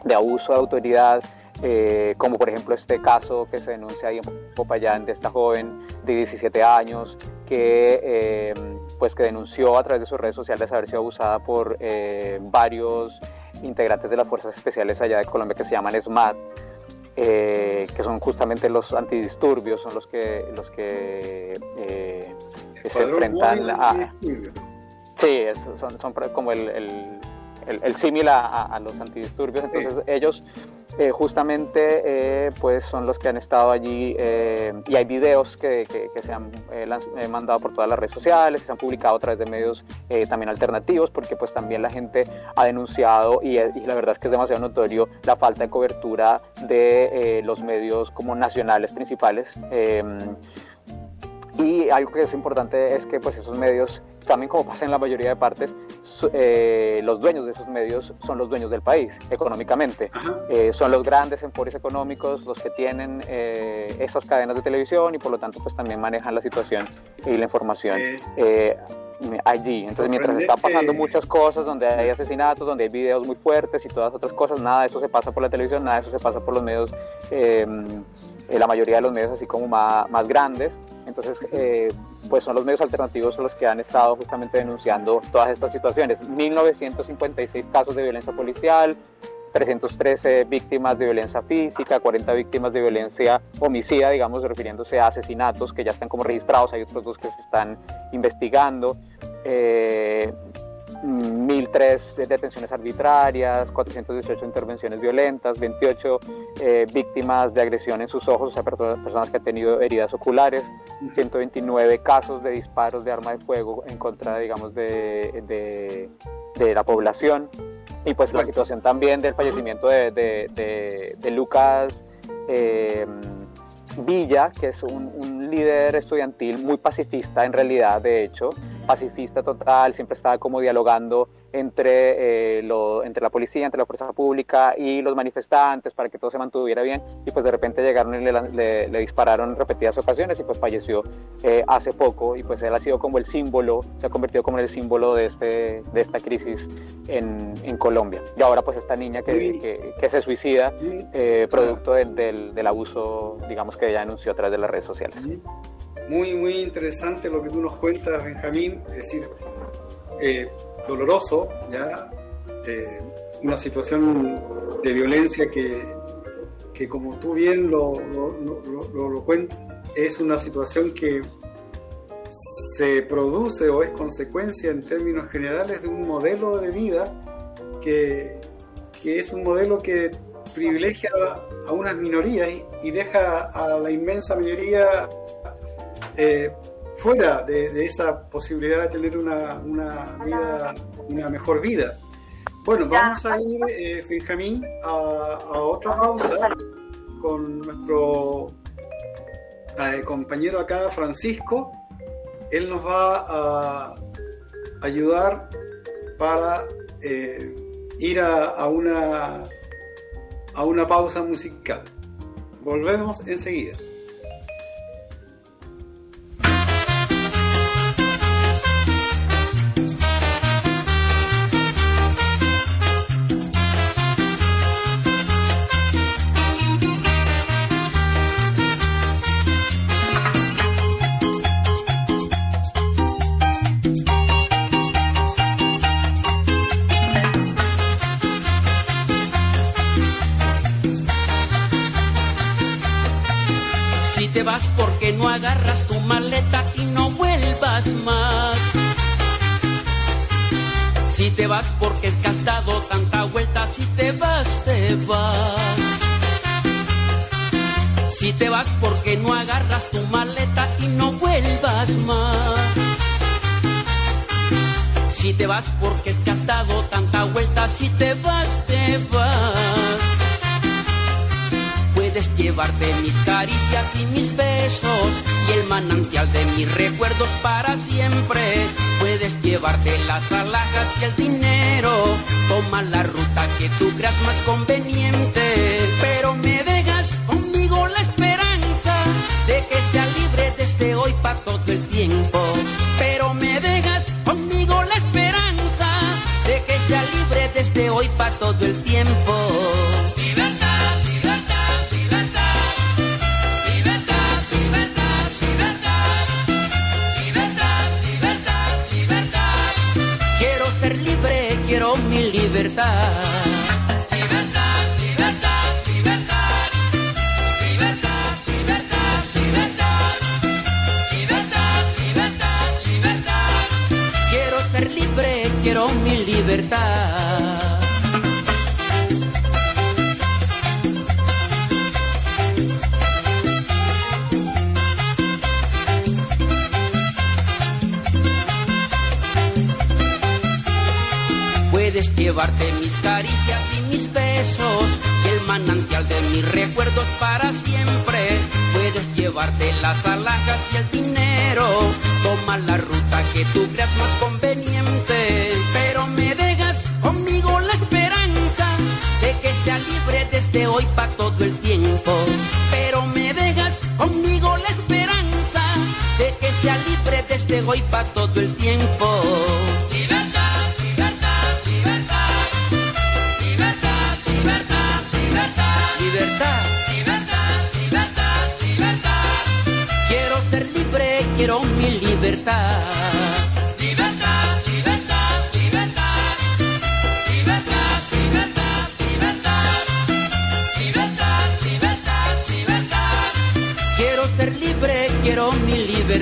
de abuso de autoridad, eh, como por ejemplo este caso que se denuncia ahí en Popayán de esta joven de 17 años que, eh, pues que denunció a través de sus redes sociales haber sido abusada por eh, varios integrantes de las fuerzas especiales allá de Colombia que se llaman SMAT. que son justamente los antidisturbios, son los que, los que, se enfrentan a... Sí, son, son como el, el, el, símil a, a, los antidisturbios. Entonces ellos eh, justamente eh, pues son los que han estado allí eh, y hay videos que, que, se han mandado por todas las redes sociales, que se han publicado a través de medios también alternativos, porque pues también la gente ha denunciado y, y, la verdad es que es demasiado notorio la falta de cobertura de los medios como nacionales principales. Y algo que es importante es que pues esos medios también como pasa en la mayoría de partes, eh, los dueños de esos medios son los dueños del país económicamente. Eh, son los grandes emporios económicos los que tienen eh, esas cadenas de televisión y por lo tanto pues también manejan la situación y la información. allí. Entonces, mientras está pasando muchas cosas, donde hay asesinatos, donde hay videos muy fuertes y todas otras cosas, nada de eso se pasa por la televisión, nada de eso se pasa por los medios, la mayoría de los medios así como más, más grandes. Entonces, eh, pues son los medios alternativos los que han estado justamente denunciando todas estas situaciones. 1956 casos de violencia policial, 313 víctimas de violencia física, 40 víctimas de violencia homicida, digamos, refiriéndose a asesinatos que ya están como registrados, hay otros dos que se están investigando. Eh, 1.003 detenciones arbitrarias, 418 intervenciones violentas, 28 eh, víctimas de agresión en sus ojos, o sea, personas que han tenido heridas oculares, 129 casos de disparos de arma de fuego en contra, digamos, de, de, de la población. Y pues la situación también del fallecimiento de, de Lucas. Eh, Villa, que es un, un, líder estudiantil muy pacifista en realidad, de hecho, pacifista total, siempre estaba como dialogando entre, eh, lo, entre la policía, entre la fuerza pública y los manifestantes para que todo se mantuviera bien y pues de repente llegaron y le, le, dispararon en repetidas ocasiones y pues falleció eh, hace poco y pues él ha sido como el símbolo, se ha convertido como el símbolo de, este, de esta crisis en, en Colombia. Y ahora pues esta niña que, que, se suicida eh, producto del, del, del, abuso, digamos que ella denunció a través de las redes sociales. Muy, muy interesante lo que tú nos cuentas, Benjamín, es decir, doloroso, ¿ya? Eh, una situación de violencia que, que como tú bien lo, lo, cuentas, es una situación que se produce o es consecuencia en términos generales de un modelo de vida que, que es un modelo que privilegia a unas minorías y, deja a la inmensa mayoría eh, fuera de, esa posibilidad de tener una, una, vida, una mejor vida. Bueno, vamos a ir, eh, Benjamín, a, otra pausa con nuestro eh, compañero acá, Francisco. Él nos va a ayudar para eh, ir a, a, una, a una pausa musical. Volvemos enseguida. Vas porque es que has dado tanta vuelta, si te vas, te vas. Si te vas porque no agarras tu maleta y no vuelvas más. Si te vas porque es que has dado tanta vuelta, si te vas, te vas. Puedes llevarte mis caricias y mis besos y el manantial de mis recuerdos para siempre. Puedes llevarte las alhajas y el dinero. Toma la ruta que tú creas más conveniente. Pero me dejas conmigo la esperanza de que sea libre desde hoy para todo el tiempo. Pero me dejas conmigo la esperanza de que sea libre desde hoy para todo el tiempo. Libertad. Libertad, libertad, libertad. Libertad, libertad, libertad. Libertad, libertad. Quiero ser libre, quiero mi libertad. Puedes llevarte mis caricias y mis besos y el manantial de mis recuerdos para siempre. Puedes llevarte las alhajas y el dinero. Toma la ruta que tú creas más conveniente. Pero me dejas conmigo la esperanza de que sea libre desde hoy para todo el tiempo. Pero me dejas conmigo la esperanza de que sea libre desde hoy para todo el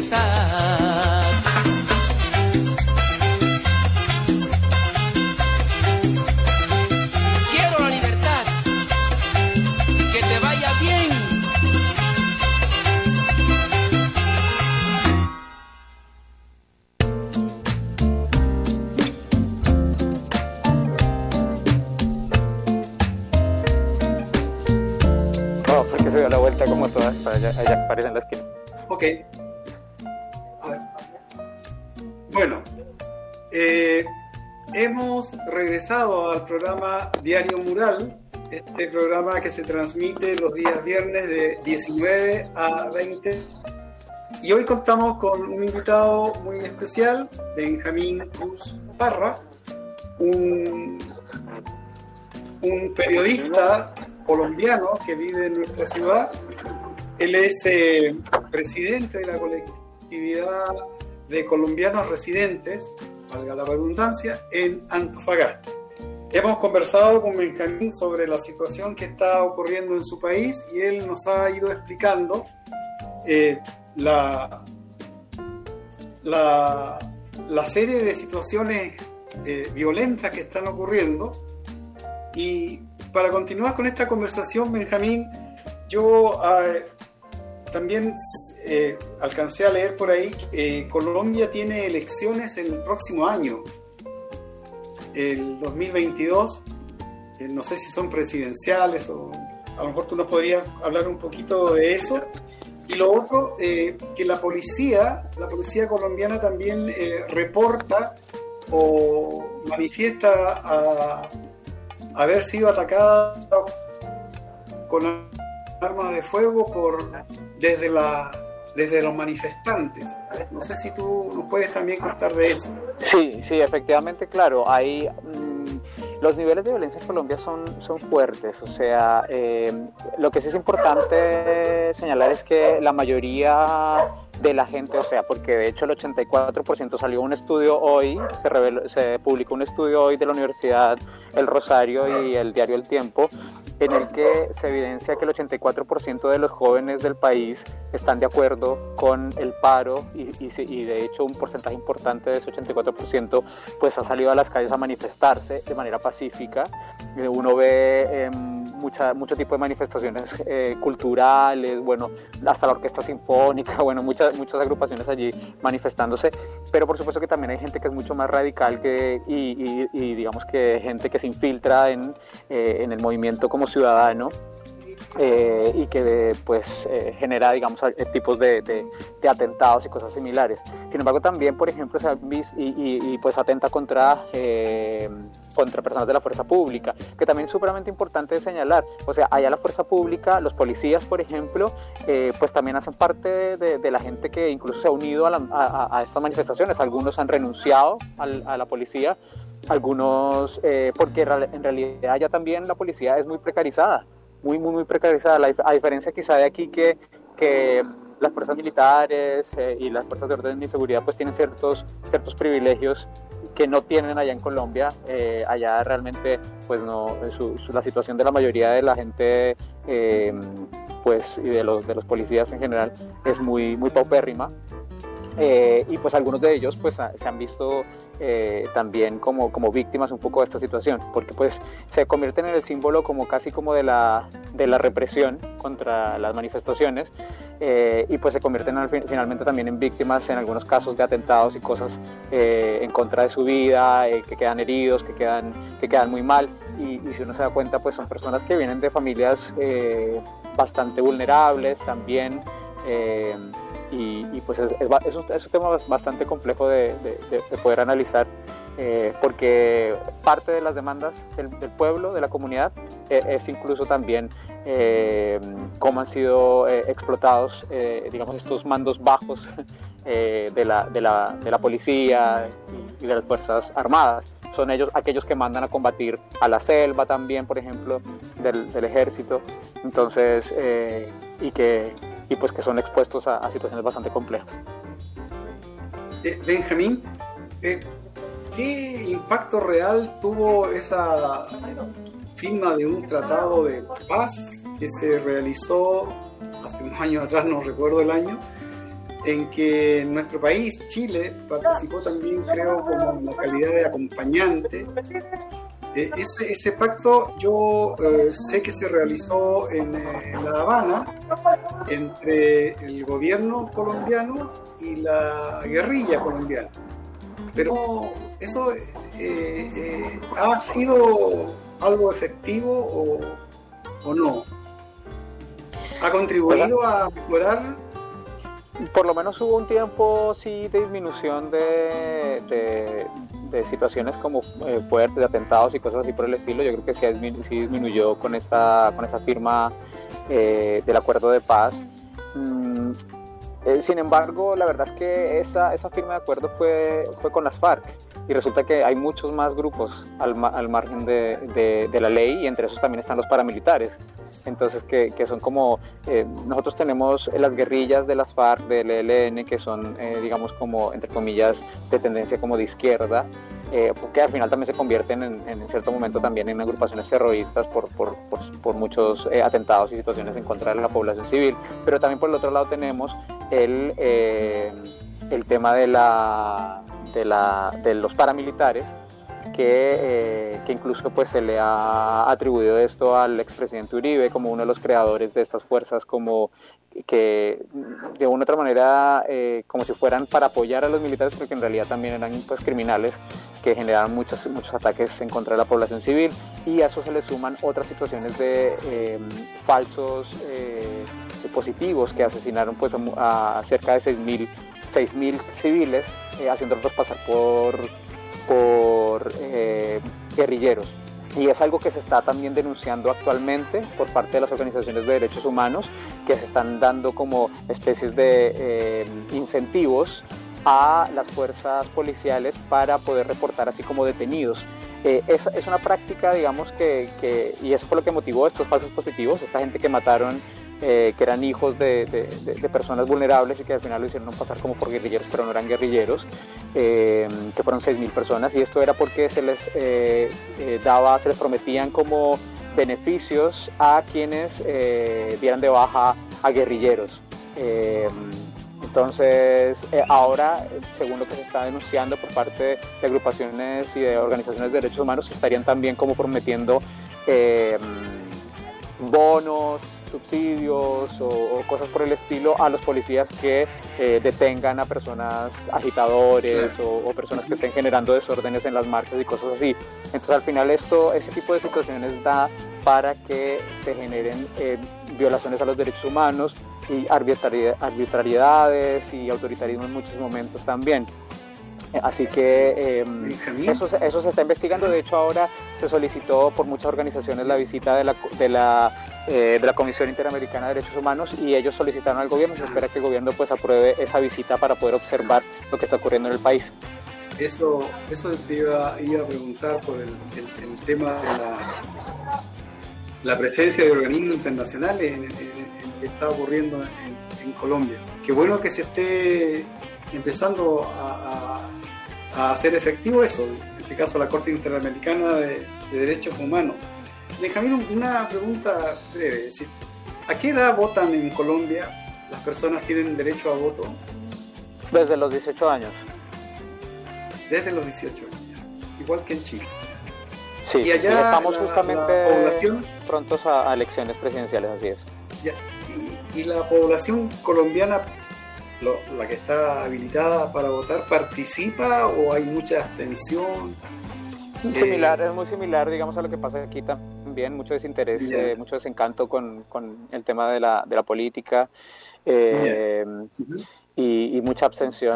mi Diario Mural, este programa que se transmite los días viernes de 19 a 20. Y hoy contamos con un invitado muy especial, Benjamín Cruz Parra, un, un periodista colombiano que vive en nuestra ciudad él es eh, presidente de la colectividad de colombianos residentes, valga la redundancia, en Antofagasta. Hemos conversado con Benjamín sobre la situación que está ocurriendo en su país y él nos ha ido explicando eh, la, la, serie de situaciones eh, violentas que están ocurriendo. Y para continuar con esta conversación, Benjamín, yo también eh, alcancé a leer por ahí que Colombia tiene elecciones el próximo año, el 2022. Eh, no sé si son presidenciales o a lo mejor tú nos podrías hablar un poquito de eso. Y lo otro, que la policía, la policía colombiana también reporta o manifiesta a haber sido atacada con armas de fuego por desde la desde los manifestantes. No sé si tú nos puedes también contar de eso. Sí, sí, efectivamente, claro. Hay mm, los niveles de violencia en Colombia son, son fuertes. O sea, eh, lo que sí es importante señalar es que la mayoría de la gente, o sea, porque de hecho el 84% salió un estudio hoy, se, se publicó un estudio hoy de la Universidad El Rosario y el diario El Tiempo, en el que se evidencia que el 84% de los jóvenes del país están de acuerdo con el paro y, y, de hecho un porcentaje importante de ese 84% pues ha salido a las calles a manifestarse de manera pacífica. Eh, uno ve eh, mucha, mucho tipo de manifestaciones eh, culturales, bueno, hasta la orquesta sinfónica, bueno, muchas, muchas agrupaciones allí manifestándose, pero por supuesto que también hay gente que es mucho más radical que, y, y digamos que gente que se infiltra en, en el movimiento como ciudadano eh, y que pues eh, genera digamos tipos de, atentados y cosas similares. Sin embargo también por ejemplo se ha visto y, pues atenta contra eh, contra personas de la fuerza pública que también es sumamente importante señalar. O sea allá la fuerza pública los policías por ejemplo pues también hacen parte de, la gente que incluso se ha unido a, estas manifestaciones. Algunos han renunciado a la policía algunos, eh, porque en realidad ya también la policía es muy precarizada, muy, muy, muy precarizada, a diferencia quizá de aquí que, que las fuerzas militares eh, y las fuerzas de orden y seguridad pues tienen ciertos, ciertos privilegios que no tienen allá en Colombia. Eh, allá realmente pues no, la situación de la mayoría de la gente pues y de los, de los policías en general es muy, muy paupérrima. Y pues algunos de ellos pues se han visto eh, también como, como víctimas un poco de esta situación, porque pues se convierten en el símbolo como casi como de la, de la represión contra las manifestaciones eh, y pues se convierten finalmente también en víctimas en algunos casos de atentados y cosas eh, en contra de su vida, que quedan heridos, que quedan, que quedan muy mal. Y, si uno se da cuenta pues son personas que vienen de familias bastante vulnerables también y, pues es, es, un, tema bastante complejo de, poder analizar eh, porque parte de las demandas del, pueblo, de la comunidad, eh, es incluso también eh, cómo han sido explotados, digamos, estos mandos bajos de la, de, la, de, la, policía y, de las Fuerzas Armadas. Son ellos aquellos que mandan a combatir a la selva también, por ejemplo, del ejército. Entonces, y que y pues que son expuestos a, situaciones bastante complejas. Eh, Benjamín, eh, ¿qué impacto real tuvo esa firma de un tratado de paz que se realizó hace unos años atrás, no recuerdo el año, en que nuestro país, Chile, participó también, creo, como en la calidad de acompañante eh, ese, pacto yo eh, sé que se realizó en, eh, La Habana entre el gobierno colombiano y la guerrilla colombiana. Pero eso ha sido algo efectivo o, o no. ¿Ha contribuido a mejorar por lo menos hubo un tiempo sí de disminución de situaciones como eh, de atentados y cosas así por el estilo, yo creo que sí, disminuyó con esta, con esa firma eh, del acuerdo de paz. Mm, eh, sin embargo, la verdad es que esa, esa firma de acuerdo fue, fue con las FARC y resulta que hay muchos más grupos al, al margen de, de, la ley y entre esos también están los paramilitares. Entonces, que, que son como, eh, nosotros tenemos las guerrillas de las FARC, del ELN, que son, eh, digamos, como, entre comillas, de tendencia como de izquierda, eh, que al final también se convierten en, en, cierto momento también en agrupaciones terroristas por, por, por, muchos atentados y situaciones en contra de la población civil. Pero también por el otro lado tenemos el, el tema de, la, de, la, de los paramilitares, que, eh, que, incluso pues se le ha atribuido esto al expresidente Uribe como uno de los creadores de estas fuerzas como que de una u otra manera eh, como si fueran para apoyar a los militares porque en realidad también eran pues criminales que generaban muchos, muchos ataques en contra de la población civil y a eso se le suman otras situaciones de eh, falsos positivos que asesinaron pues a, cerca de 6.000 civiles haciéndolos pasar por por eh, guerrilleros. Y es algo que se está también denunciando actualmente por parte de las organizaciones de derechos humanos, que se están dando como especies de eh, incentivos a las fuerzas policiales para poder reportar así como detenidos. Eh, es, es, una práctica, digamos, que, que, y eso fue lo que motivó estos falsos positivos, esta gente que mataron eh, que eran hijos de, personas vulnerables y que al final lo hicieron pasar como por guerrilleros, pero no eran guerrilleros, eh, que fueron 6.000 personas y esto era porque se les eh, daba, se les prometían como beneficios a quienes dieran de baja a guerrilleros. Entonces, ahora, según lo que se está denunciando por parte de agrupaciones y de organizaciones de derechos humanos, estarían también como prometiendo bonos, subsidios o, cosas por el estilo a los policías que eh, detengan a personas agitadores o, personas que estén generando desórdenes en las marchas y cosas así. Entonces al final esto, ese tipo de situaciones da para que se generen eh, violaciones a los derechos humanos y arbitrariedades y autoritarismo en muchos momentos también. Así que em, eso, eso, se está investigando. De hecho, ahora se solicitó por muchas organizaciones la visita de la, de la, eh, de la Comisión Interamericana de Derechos Humanos y ellos solicitaron al gobierno. Se espera que el gobierno pues apruebe esa visita para poder observar lo que está ocurriendo en el país. Eso, eso te iba, a preguntar por el, el, tema de la, la, presencia de organismos internacionales en, lo que está ocurriendo en, Colombia. Qué bueno que se esté empezando a a hacer efectivo eso, en este caso la Corte Interamericana de, Derechos Humanos. Benjamín, una pregunta breve. ¿A qué edad votan en Colombia? ¿Las personas tienen derecho a voto? Desde los 18 años. Desde los 18 años, igual que en Chile. Sí, y allá estamos justamente población, prontos a, elecciones presidenciales, así es. y, y la población colombiana la que está habilitada para votar participa o hay mucha abstención? Similar, es muy similar, digamos, a lo que pasa aquí también, mucho desinterés, eh, mucho desencanto con, con, el tema de la, de la política. Eh, y, mucha abstención,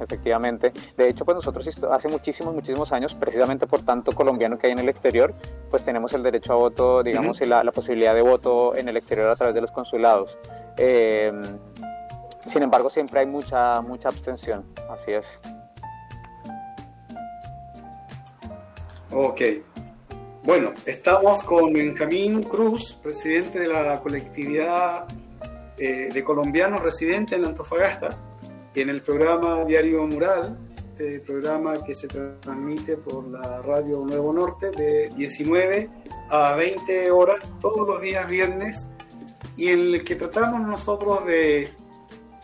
efectivamente. De hecho, pues nosotros hace muchísimos, muchísimos años, precisamente por tanto colombiano que hay en el exterior, pues tenemos el derecho a voto, digamos, y la, la, posibilidad de voto en el exterior a través de los consulados. Eh, sin embargo, siempre hay mucha, mucha abstención, así es. Ok. Bueno, estamos con Benjamín Cruz, presidente de la colectividad eh, de colombianos residentes en Antofagasta, en el programa Diario Mural, el programa que se transmite por la radio Nuevo Norte de 19 a 20 horas todos los días viernes y en el que tratamos nosotros de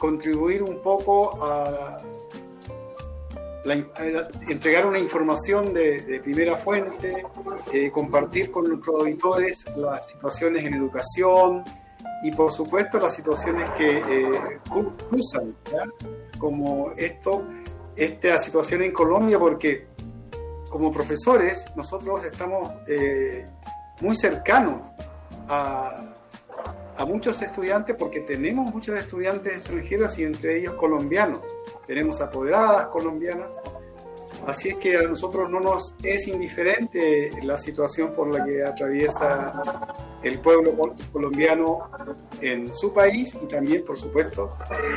contribuir un poco a, entregar una información de, primera fuente, eh, compartir con nuestros auditores las situaciones en educación y por supuesto las situaciones que eh, cruzan, como esto, esta situación en Colombia, porque como profesores nosotros estamos eh, muy cercanos a, a muchos estudiantes porque tenemos muchos estudiantes extranjeros y entre ellos colombianos. Tenemos apoderadas colombianas. Así es que a nosotros no nos es indiferente la situación por la que atraviesa el pueblo colombiano en su país y también, por supuesto,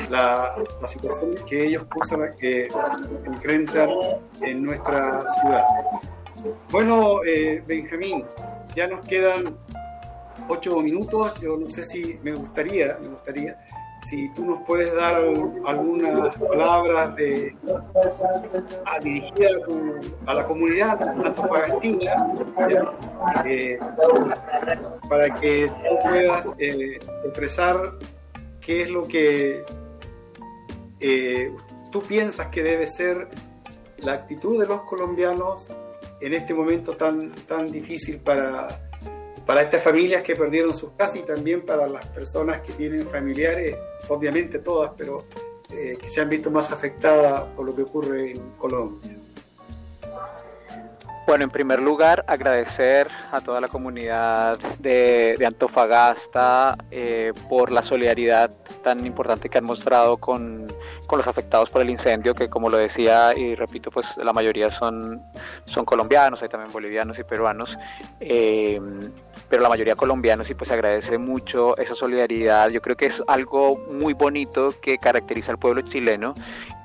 la, la situación que ellos cursan, que enfrentan en nuestra ciudad. Bueno, eh, Benjamín, ya nos quedan ocho minutos. Yo no sé si me gustaría, me gustaría, si tú nos puedes dar algunas palabras de, a, dirigidas a, la comunidad eh, para que tú puedas eh, expresar qué es lo que eh, tú piensas que debe ser la actitud de los colombianos en este momento tan, tan difícil para para estas familias que perdieron sus casas y también para las personas que tienen familiares, obviamente todas, pero eh, que se han visto más afectadas por lo que ocurre en Colombia. Bueno, en primer lugar, agradecer a toda la comunidad de, Antofagasta eh, por la solidaridad tan importante que han mostrado con, los afectados por el incendio, que como lo decía y repito, pues la mayoría son, son colombianos, hay también bolivianos y peruanos, eh, pero la mayoría colombianos y pues agradece mucho esa solidaridad. Yo creo que es algo muy bonito que caracteriza al pueblo chileno,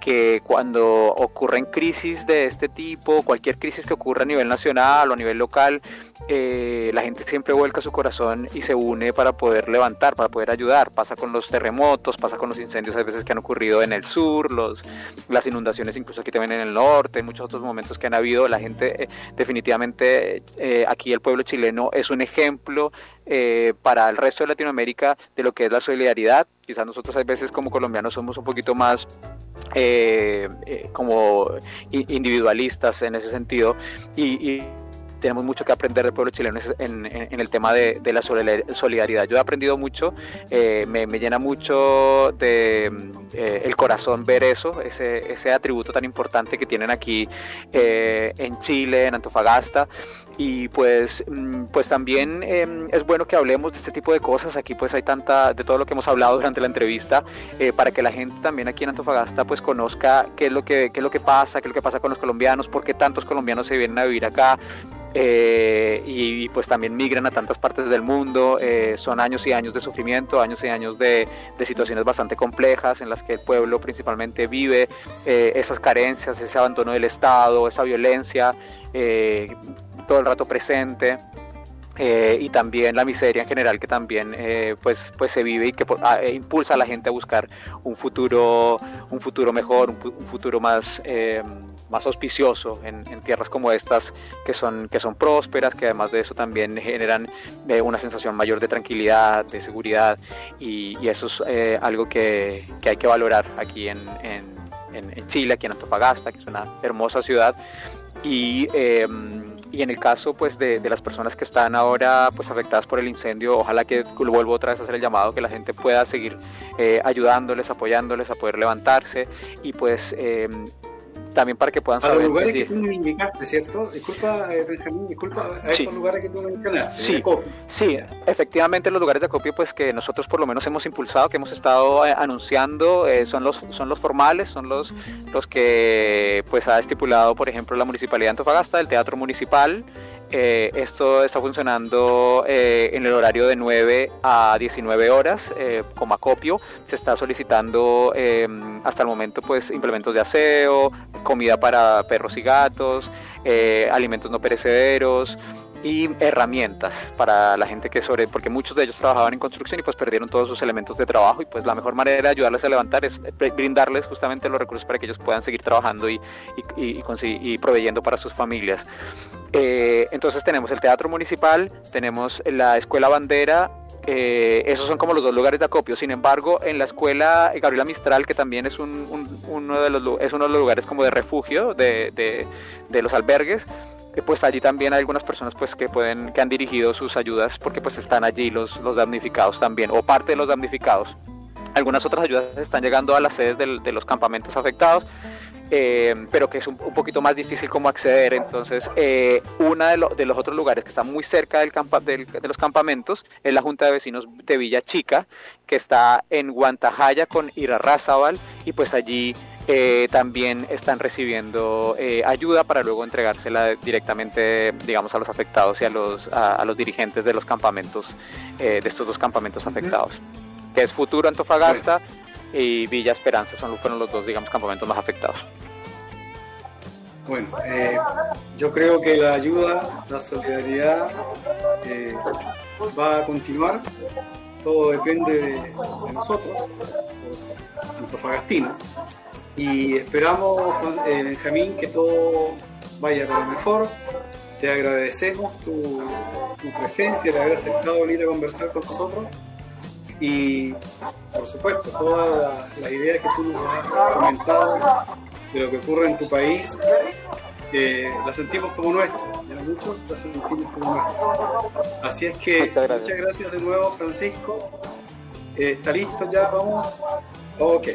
que cuando ocurren crisis de este tipo, cualquier crisis que ocurra nivel nacional o a nivel local, eh, la gente siempre vuelca su corazón y se une para poder levantar, para poder ayudar. Pasa con los terremotos, pasa con los incendios a veces que han ocurrido en el sur, los, las inundaciones incluso aquí también en el norte, muchos otros momentos que han habido. La gente, eh, definitivamente, eh, aquí el pueblo chileno es un ejemplo eh, para el resto de Latinoamérica de lo que es la solidaridad. Quizás nosotros a veces como colombianos somos un poquito más como individualistas en ese sentido y tenemos mucho que aprender del pueblo chileno en, el tema de, la solidaridad. Yo he aprendido mucho, eh, me, llena mucho de eh, el corazón ver eso, ese, ese atributo tan importante que tienen aquí eh, en Chile, en Antofagasta y pues mm, pues también em, es bueno que hablemos de este tipo de cosas aquí pues hay tanta de todo lo que hemos hablado durante la entrevista para que la gente también aquí en Antofagasta pues conozca qué es lo que qué es lo que pasa qué es lo que pasa con los colombianos por qué tantos colombianos se vienen a vivir acá eh, y, pues también migran a tantas partes del mundo. Eh, son años y años de sufrimiento, años y años de, situaciones bastante complejas en las que el pueblo principalmente vive eh, esas carencias, ese abandono del Estado, esa violencia todo el rato presente. y también la miseria en general que también pues pues se vive y que ah, impulsa a la gente a buscar un futuro un futuro mejor un, futuro más más auspicioso en, tierras como estas que son, que son prósperas, que además de eso también generan eh, una sensación mayor de tranquilidad, de seguridad y, eso es eh, algo que, hay que valorar aquí en, Chile, aquí en Antofagasta, que es una hermosa ciudad y em, y en el caso pues de, las personas que están ahora pues afectadas por el incendio ojalá que vuelvo otra vez a hacer el llamado que la gente pueda seguir eh, ayudándoles apoyándoles a poder levantarse y pues em, también para que puedan saber. A los lugares que tú me indicaste, ¿cierto? Disculpa, eh, Benjamín, disculpa, a esos lugares que tú mencionaste. Sí, sí, efectivamente los lugares de acopio pues que nosotros por lo menos hemos impulsado, que hemos estado eh, anunciando, eh, son los son los formales, son los los que pues ha estipulado, por ejemplo, la Municipalidad de Antofagasta, el Teatro Municipal, eh, esto está funcionando eh, en el horario de 9 a 19 horas eh, como acopio. Se está solicitando hasta el momento pues implementos de aseo, comida para perros y gatos, alimentos no perecederos y herramientas para la gente que sobre, porque muchos de ellos trabajaban en construcción y pues perdieron todos sus elementos de trabajo y pues la mejor manera de ayudarles a levantar es brindarles justamente los recursos para que ellos puedan seguir trabajando y, y, y, proveyendo para sus familias. Eh, entonces tenemos el Teatro Municipal, tenemos la Escuela Bandera eh, esos son como los dos lugares de acopio. Sin embargo, en la escuela Gabriela Mistral, que también es, uno, de los, es uno de los lugares como de refugio de, de los albergues, pues allí también hay algunas personas pues que pueden que han dirigido sus ayudas porque pues están allí los, los damnificados también o parte de los damnificados algunas otras ayudas están llegando a las sedes de los campamentos afectados eh, pero que es un, poquito más difícil como acceder. Entonces, eh, uno de, de, los otros lugares que está muy cerca del campa, de los campamentos es la Junta de Vecinos de Villa Chica, que está en Guantajaya con Irarrázaval, y pues allí eh, también están recibiendo eh, ayuda para luego entregársela directamente, digamos, a los afectados y a los, a, los dirigentes de los campamentos, eh, de estos dos campamentos afectados, que es Futuro Antofagasta y Villa Esperanza, son, fueron los dos, digamos, campamentos más afectados. Bueno, yo creo que la ayuda, la solidaridad va a continuar, todo depende de, de nosotros, los antofagastinos y esperamos, eh, Benjamín, que todo vaya para mejor. Te agradecemos tu, presencia, de haber aceptado venir a conversar con nosotros. Y, por supuesto, todas las ideas que tú nos has comentado de lo que ocurre en tu país, eh, las sentimos como nuestras. Muchos las sentimos como nuestras. Así es que muchas gracias, de nuevo, Francisco. Eh, ¿Está listo ya? Vamos. Ok.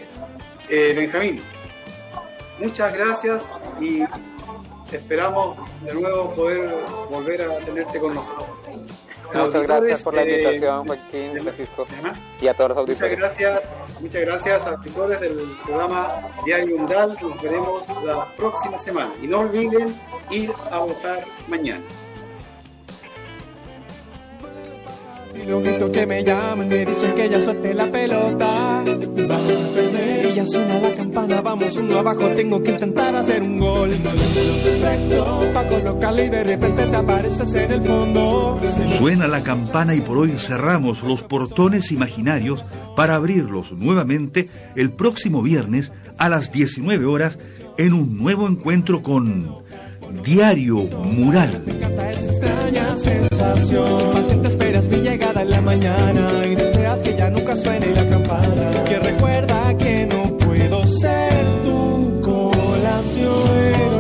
Eh, Benjamín, muchas gracias y esperamos de nuevo poder volver a tenerte con nosotros. Muchas gracias por la eh, invitación, Joaquín, Francisco, y a todos los auditores. Muchas gracias, muchas gracias a auditores del programa Diario Undal. Nos veremos la próxima semana. Y no olviden ir a votar mañana. Y lo grito que me llaman, me dicen que ya suelte la pelota. Vamos a perder. Y ya suena la campana, vamos uno abajo. Tengo que intentar hacer un gol. Perfecto, pa' colocarle y de repente te apareces en el fondo. Suena la campana y por hoy cerramos los portones imaginarios para abrirlos nuevamente el próximo viernes a las 19 horas en un nuevo encuentro con Diario Mural. Paciente esperas mi llegada en la mañana y deseas que ya nunca suene la campana. Que recuerda que no puedo ser tu colación.